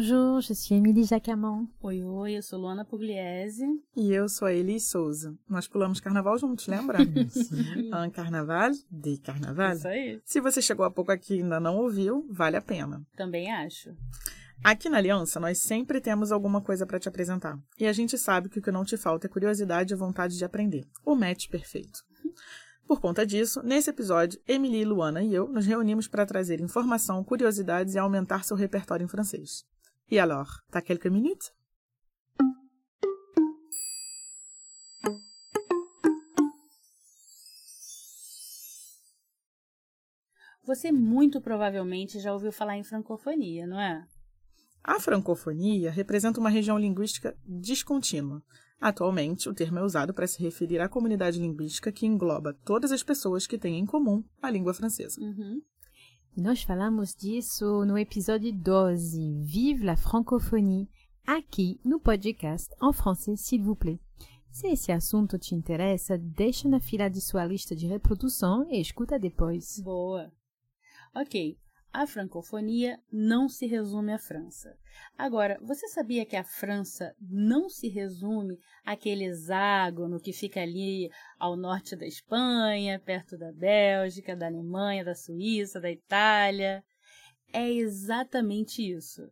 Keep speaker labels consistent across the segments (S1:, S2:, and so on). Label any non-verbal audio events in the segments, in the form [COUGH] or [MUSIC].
S1: Bonjour, je suis Émilie Jacamon.
S2: Oi, oi, eu sou Luana Pugliese.
S3: E eu sou a Elis Souza. Nós pulamos carnaval juntos, lembra? [LAUGHS] Un carnaval de carnaval.
S2: Isso aí.
S3: Se você chegou há pouco aqui e ainda não ouviu, vale a pena.
S2: Também acho.
S3: Aqui na Aliança, nós sempre temos alguma coisa para te apresentar. E a gente sabe que o que não te falta é curiosidade e vontade de aprender. O match perfeito. Por conta disso, nesse episódio, Emily, Luana e eu nos reunimos para trazer informação, curiosidades e aumentar seu repertório em francês. E alors, t'as quelques minutes?
S2: Você muito provavelmente já ouviu falar em francofonia, não é?
S3: A francofonia representa uma região linguística descontínua. Atualmente, o termo é usado para se referir à comunidade linguística que engloba todas as pessoas que têm em comum a língua francesa.
S2: Uhum.
S1: Nós falamos disso no episódio 12, Vive la francophonie, aqui no podcast En français, s'il vous plaît. Se esse assunto te interessa, deixa na fila de sua lista de reprodução e escuta depois.
S2: Boa. Ok, a francofonia não se resume à França. Agora, você sabia que a França não se resume àquele hexágono que fica ali ao norte da Espanha, perto da Bélgica, da Alemanha, da Suíça, da Itália? É exatamente isso.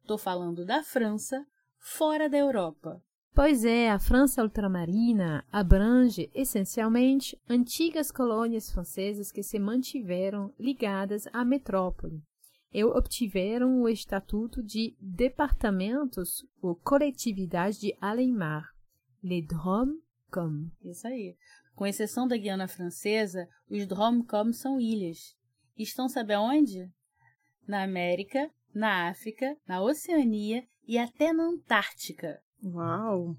S2: Estou falando da França fora da Europa.
S1: Pois é, a França ultramarina abrange essencialmente antigas colônias francesas que se mantiveram ligadas à metrópole e obtiveram o estatuto de departamentos ou coletividade de além-mar, les Drom-Com.
S2: Isso aí. Com exceção da Guiana Francesa, os Drom-Com são ilhas. Estão sabe aonde? Na América, na África, na Oceania e até na Antártica.
S3: Uau!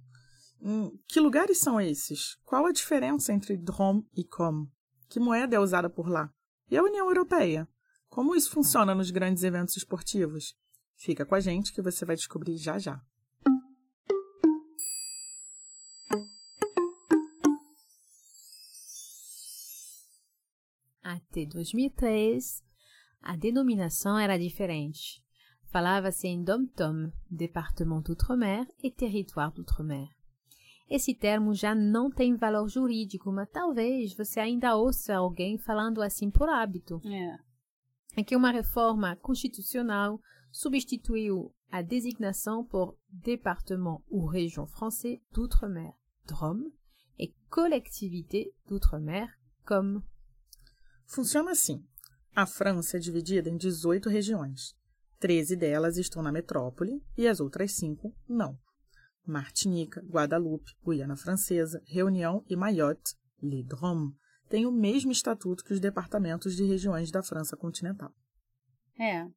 S3: Hum, que lugares são esses? Qual a diferença entre Drom e Com? Que moeda é usada por lá? E a União Europeia? Como isso funciona nos grandes eventos esportivos? Fica com a gente que você vai descobrir já já.
S1: Até 2003, a denominação era diferente. Falava-se em dom-tom, département d'outre-mer e territoire d'outre-mer. Esse termo já não tem valor jurídico, mas talvez você ainda ouça alguém falando assim por hábito.
S2: É.
S1: É que uma reforma constitucional substituiu a designação por département ou région français d'outre-mer, DROM, e collectivité d'outre-mer, comme.
S3: Funciona assim. A França é dividida em 18 regiões. 13 delas estão na metrópole e as outras cinco não. Martinica, Guadalupe, Guiana Francesa, Reunião e Mayotte, Les Drômes, têm o mesmo estatuto que os departamentos de regiões da França continental.
S2: É.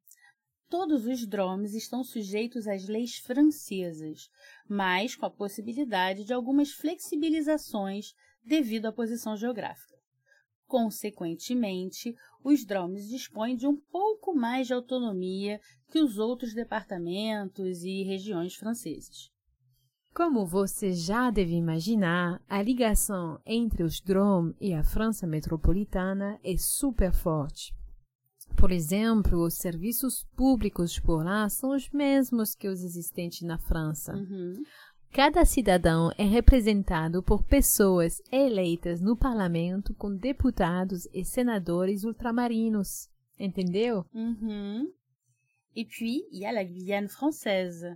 S2: Todos os dromes estão sujeitos às leis francesas, mas com a possibilidade de algumas flexibilizações devido à posição geográfica. Consequentemente, os dromes dispõem de um pouco mais de autonomia que os outros departamentos e regiões franceses.
S1: Como você já deve imaginar, a ligação entre os DROM e a França metropolitana é super forte. Por exemplo, os serviços públicos por lá são os mesmos que os existentes na França.
S2: Uhum.
S1: Cada cidadão é representado por pessoas eleitas no parlamento com deputados e senadores ultramarinos. Entendeu?
S2: Mhm. Et puis, il y a la Guyane française,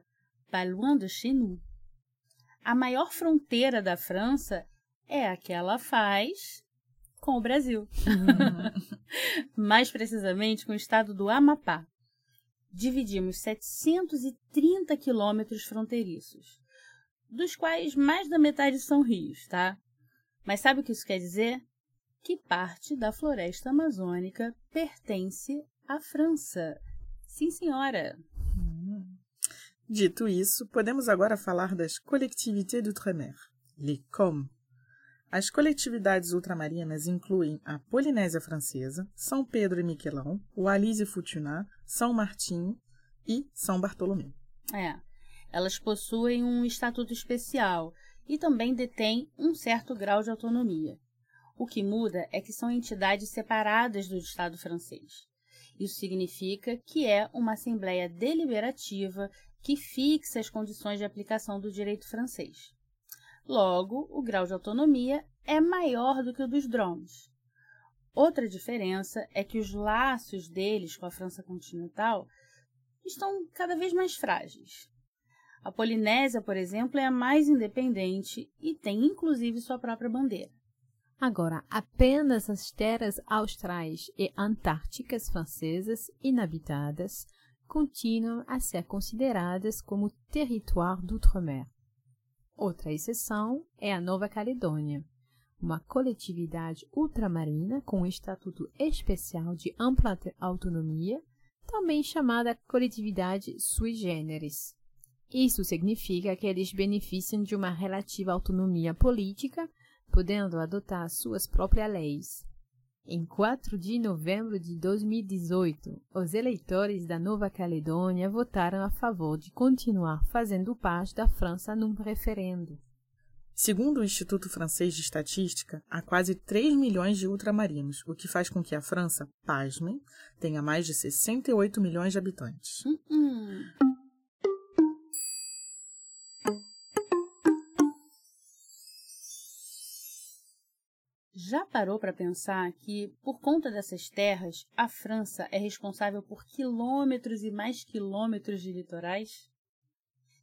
S2: pas loin de chez nous. A maior fronteira da França é a que ela faz com o Brasil. [LAUGHS] Mais precisamente com o estado do Amapá. Dividimos 730 quilômetros fronteiriços. Dos quais mais da metade são rios, tá? Mas sabe o que isso quer dizer? Que parte da floresta amazônica pertence à França. Sim, senhora.
S3: Dito isso, podemos agora falar das collectivités d'outre-mer, les COM. As coletividades ultramarinas incluem a Polinésia Francesa, São Pedro e Miquelão, Wallis e Futuna, São Martinho e São Bartolomeu.
S2: É, elas possuem um estatuto especial e também detêm um certo grau de autonomia. O que muda é que são entidades separadas do Estado francês. Isso significa que é uma assembleia deliberativa que fixa as condições de aplicação do direito francês. Logo, o grau de autonomia é maior do que o dos drones. Outra diferença é que os laços deles com a França continental estão cada vez mais frágeis. A Polinésia, por exemplo, é a mais independente e tem inclusive sua própria bandeira.
S1: Agora, apenas as terras austrais e antárticas francesas inabitadas continuam a ser consideradas como territoire d'outre-mer. Outra exceção é a Nova Caledônia, uma coletividade ultramarina com um estatuto especial de ampla autonomia, também chamada coletividade sui generis. Isso significa que eles beneficiam de uma relativa autonomia política, podendo adotar suas próprias leis. Em 4 de novembro de 2018, os eleitores da Nova Caledônia votaram a favor de continuar fazendo parte da França num referendo.
S3: Segundo o Instituto Francês de Estatística, há quase 3 milhões de ultramarinos, o que faz com que a França, pasmem, tenha mais de 68 milhões de habitantes.
S2: Uh -uh. Já parou para pensar que, por conta dessas terras, a França é responsável por quilômetros e mais quilômetros de litorais?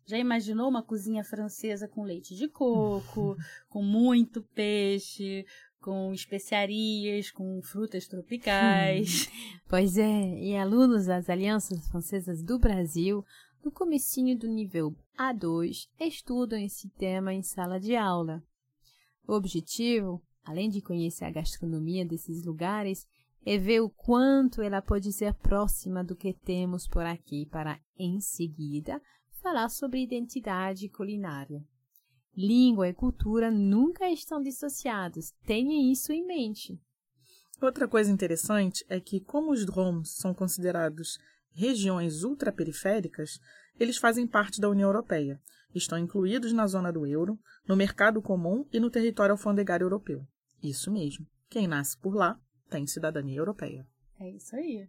S2: Já imaginou uma cozinha francesa com leite de coco, [LAUGHS] com muito peixe, com especiarias, com frutas tropicais? [LAUGHS]
S1: pois é, e alunos das Alianças Francesas do Brasil, no comecinho do nível A2, estudam esse tema em sala de aula. O objetivo além de conhecer a gastronomia desses lugares, é ver o quanto ela pode ser próxima do que temos por aqui para, em seguida, falar sobre identidade culinária. Língua e cultura nunca estão dissociados, tenha isso em mente.
S3: Outra coisa interessante é que, como os DROMs são considerados regiões ultraperiféricas, eles fazem parte da União Europeia, estão incluídos na zona do euro, no mercado comum e no território alfandegário europeu. Isso mesmo. Quem nasce por lá tem cidadania europeia.
S2: É isso aí.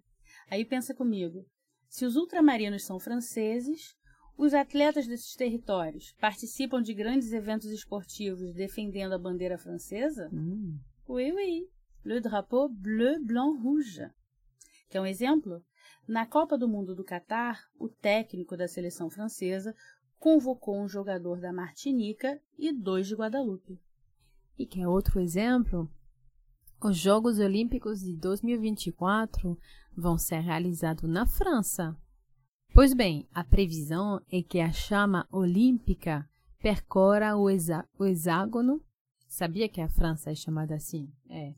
S2: Aí pensa comigo. Se os ultramarinos são franceses, os atletas desses territórios participam de grandes eventos esportivos defendendo a bandeira francesa?
S1: Hum.
S2: Oui, oui. Le drapeau bleu, blanc, rouge. Quer um exemplo? Na Copa do Mundo do Catar, o técnico da seleção francesa convocou um jogador da Martinica e dois de Guadalupe.
S1: E quer outro exemplo? Os Jogos Olímpicos de 2024 vão ser realizados na França. Pois bem, a previsão é que a chama olímpica percorra o, hexá o hexágono. Sabia que a França é chamada assim? É.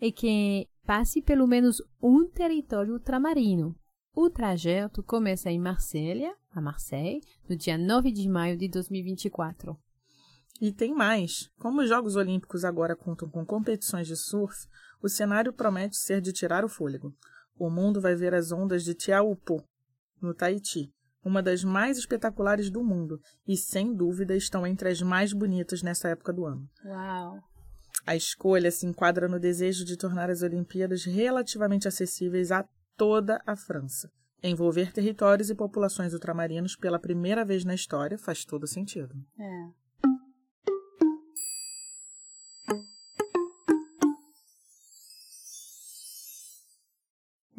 S1: E que passe pelo menos um território ultramarino. O trajeto começa em Marselha, a Marseille, no dia 9 de maio de 2024.
S3: E tem mais. Como os Jogos Olímpicos agora contam com competições de surf, o cenário promete ser de tirar o fôlego. O mundo vai ver as ondas de Tiaupô, no Tahiti, uma das mais espetaculares do mundo e, sem dúvida, estão entre as mais bonitas nessa época do ano.
S2: Uau!
S3: A escolha se enquadra no desejo de tornar as Olimpíadas relativamente acessíveis a toda a França. Envolver territórios e populações ultramarinos pela primeira vez na história faz todo sentido.
S2: É.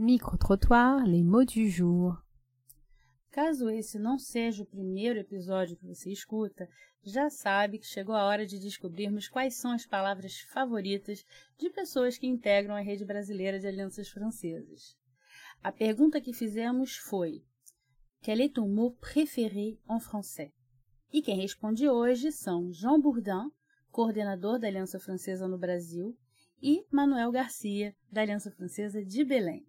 S1: Micro-trottoir, les mots du jour.
S2: Caso esse não seja o primeiro episódio que você escuta, já sabe que chegou a hora de descobrirmos quais são as palavras favoritas de pessoas que integram a rede brasileira de alianças francesas. A pergunta que fizemos foi: Quel est ton mot préféré en français? E quem responde hoje são Jean Bourdin, coordenador da Aliança Francesa no Brasil, e Manuel Garcia, da Aliança Francesa de Belém.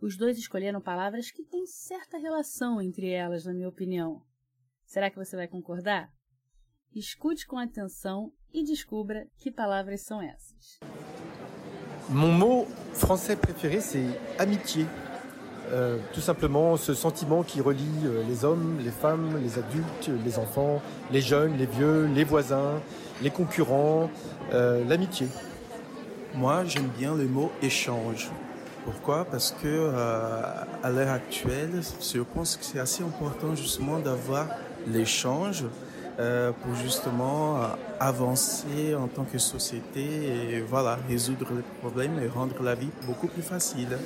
S2: Os dois escolheram palavras que têm certa relação entre elas, na minha opinião. Será que você vai concordar? Escute com atenção e descubra que palavras são essas.
S4: Mon mot français préféré, c'est amitié. Euh, tout simplement ce sentiment qui relie euh, les hommes, les femmes, les adultes, les enfants, les jeunes, les vieux, les voisins, les concurrents, euh, l'amitié.
S5: Moi, j'aime bien le mot échange. Pourquoi? Parce que euh, à l'heure actuelle, je pense que c'est assez important justement d'avoir l'échange euh, pour justement euh, avancer en tant que société et voilà résoudre les problèmes et rendre la vie beaucoup plus facile.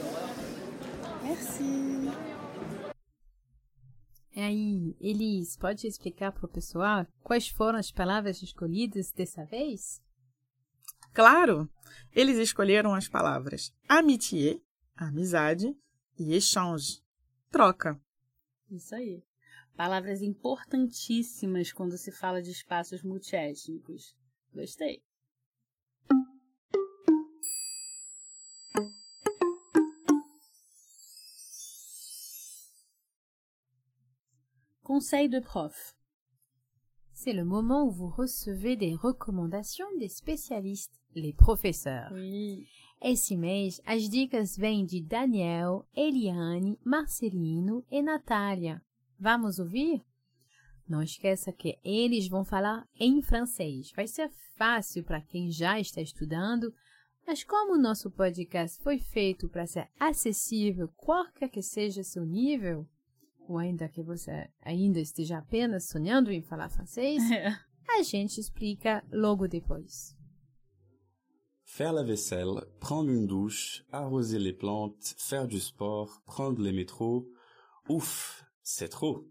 S2: Merci.
S1: E aí, Elis, pode explicar para o pessoal quais foram as palavras escolhidas dessa vez?
S3: Claro! Eles escolheram as palavras amitié, amizade, e échange, troca.
S2: Isso aí. Palavras importantíssimas quando se fala de espaços multiétnicos. Gostei. Conseil de prof.
S1: C'est le moment où vous recevez des recommandations des spécialistes, les professeurs.
S2: Oui.
S1: Esse mês, as dicas vêm de Daniel, Eliane, Marcelino e Natália. Vamos ouvir? Não esqueça que eles vão falar em francês. Vai ser fácil para quem já está estudando, mas como o nosso podcast foi feito para ser acessível, qualquer que seja seu nível, ou ainda que você ainda esteja apenas sonhando em falar francês, [LAUGHS] a gente explica logo depois.
S6: Faire la vaisselle, prendre une douche, arroser les plantes, faire du sport, prendre les métros, ouf, c'est trop.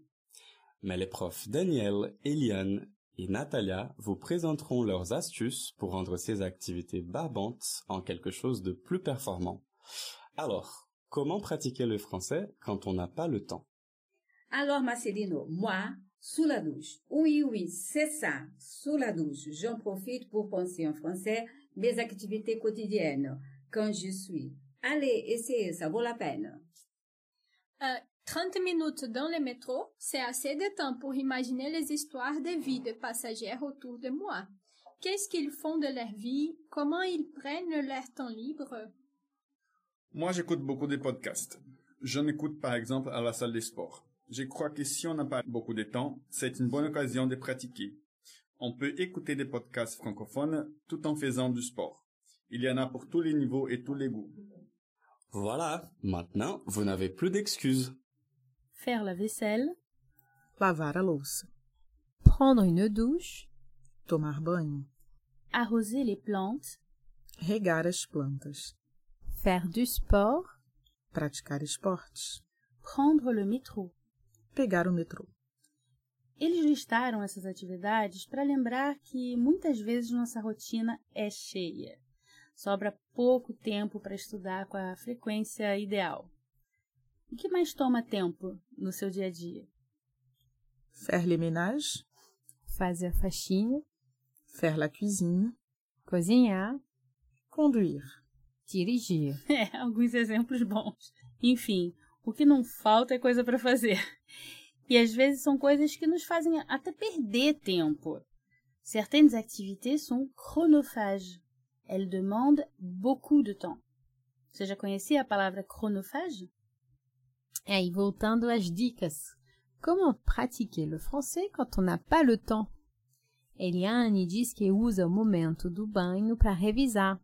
S6: Mais les profs Daniel, Eliane et Natalia vous présenteront leurs astuces pour rendre ces activités barbantes en quelque chose de plus performant. Alors, comment pratiquer le français quand on n'a pas le temps?
S7: Alors, Marcelino, moi, sous la douche. Oui, oui, c'est ça, sous la douche. J'en profite pour penser en français mes activités quotidiennes quand je suis. Allez, essayez, ça vaut la peine.
S8: Euh, 30 minutes dans le métro, c'est assez de temps pour imaginer les histoires de vie des passagers autour de moi. Qu'est-ce qu'ils font de leur vie? Comment ils prennent leur temps libre?
S9: Moi, j'écoute beaucoup de podcasts. J'en écoute par exemple à la salle des sports. Je crois que si on n'a pas beaucoup de temps, c'est une bonne occasion de pratiquer. On peut écouter des podcasts francophones tout en faisant du sport. Il y en a pour tous les niveaux et tous les goûts.
S6: Voilà, maintenant, vous n'avez plus d'excuses.
S2: Faire la vaisselle,
S3: Lavar a louça,
S1: Prendre une douche,
S3: tomar banho,
S2: arroser les plantes,
S3: regar as plantas,
S1: faire du sport,
S3: praticar esportes,
S2: prendre le métro.
S3: Pegar o metrô.
S2: Eles listaram essas atividades para lembrar que muitas vezes nossa rotina é cheia. Sobra pouco tempo para estudar com a frequência ideal. O que mais toma tempo no seu dia a dia?
S3: Faire le ménage,
S1: fazer faxina,
S3: faire la cuisine,
S1: cozinhar,
S3: conduire.
S1: dirigir. [LAUGHS]
S2: É, alguns exemplos bons. Enfim, o que não falta é coisa para fazer. [LAUGHS] E às vezes são coisas que nos fazem até perder tempo. Certaines activités sont chronophages. Elles demandent beaucoup de temps. Você já conhecia a palavra chronophage?
S1: É, e voltando às dicas. Comment pratiquer le français quand on n'a pas le temps? Eliane diz que usa o momento do banho para revisar.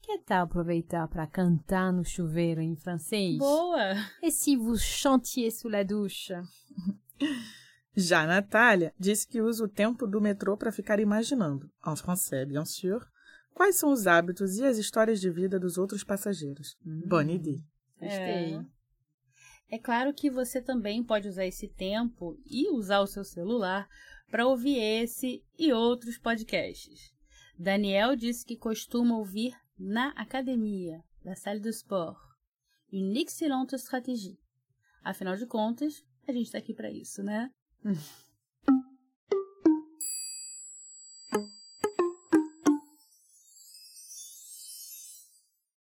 S1: Que tal aproveitar para cantar no chuveiro em francês?
S2: Boa!
S1: E se vous chantiez sous la douche? [LAUGHS]
S3: Já a Natália disse que usa o tempo do metrô para ficar imaginando, en français bien sûr, quais são os hábitos e as histórias de vida dos outros passageiros. Bonne idée.
S1: Gostei.
S2: É. É claro que você também pode usar esse tempo e usar o seu celular para ouvir esse e outros podcasts. Daniel disse que costuma ouvir na academia, na salle de sport. Une excellente stratégie. Afinal de contas, a gente está aqui para isso, né?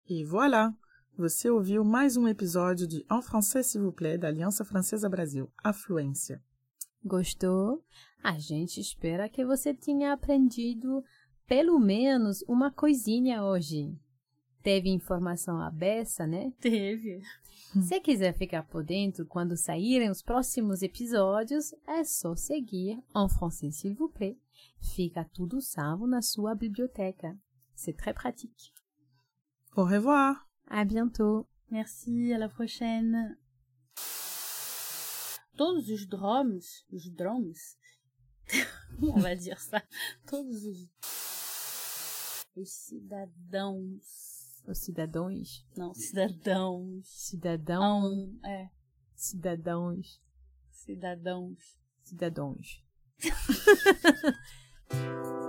S3: e voilà! Você ouviu mais um episódio de En Français, s'il vous plaît, da Aliança Francesa Brasil, A Fluência.
S1: Gostou? A gente espera que você tenha aprendido pelo menos uma coisinha hoje. Teve informação abessa, né?
S2: Teve.
S1: Se quiser ficar por dentro quando saírem os próximos episódios, é só seguir En Français s'il vous plaît. Fica tudo salvo na sua biblioteca. C'est très pratique.
S3: Au revoir!
S1: À bientôt!
S2: Merci, à la prochaine. Todos os drums, os drums, [LAUGHS] on va dire ça, todos os, os cidadãos,
S1: Os cidadãos.
S2: não, cidadãos,
S1: Cidadão.
S2: não, é,
S1: Cidadãos.
S2: cidadãos.
S1: Cidadãos. [LAUGHS]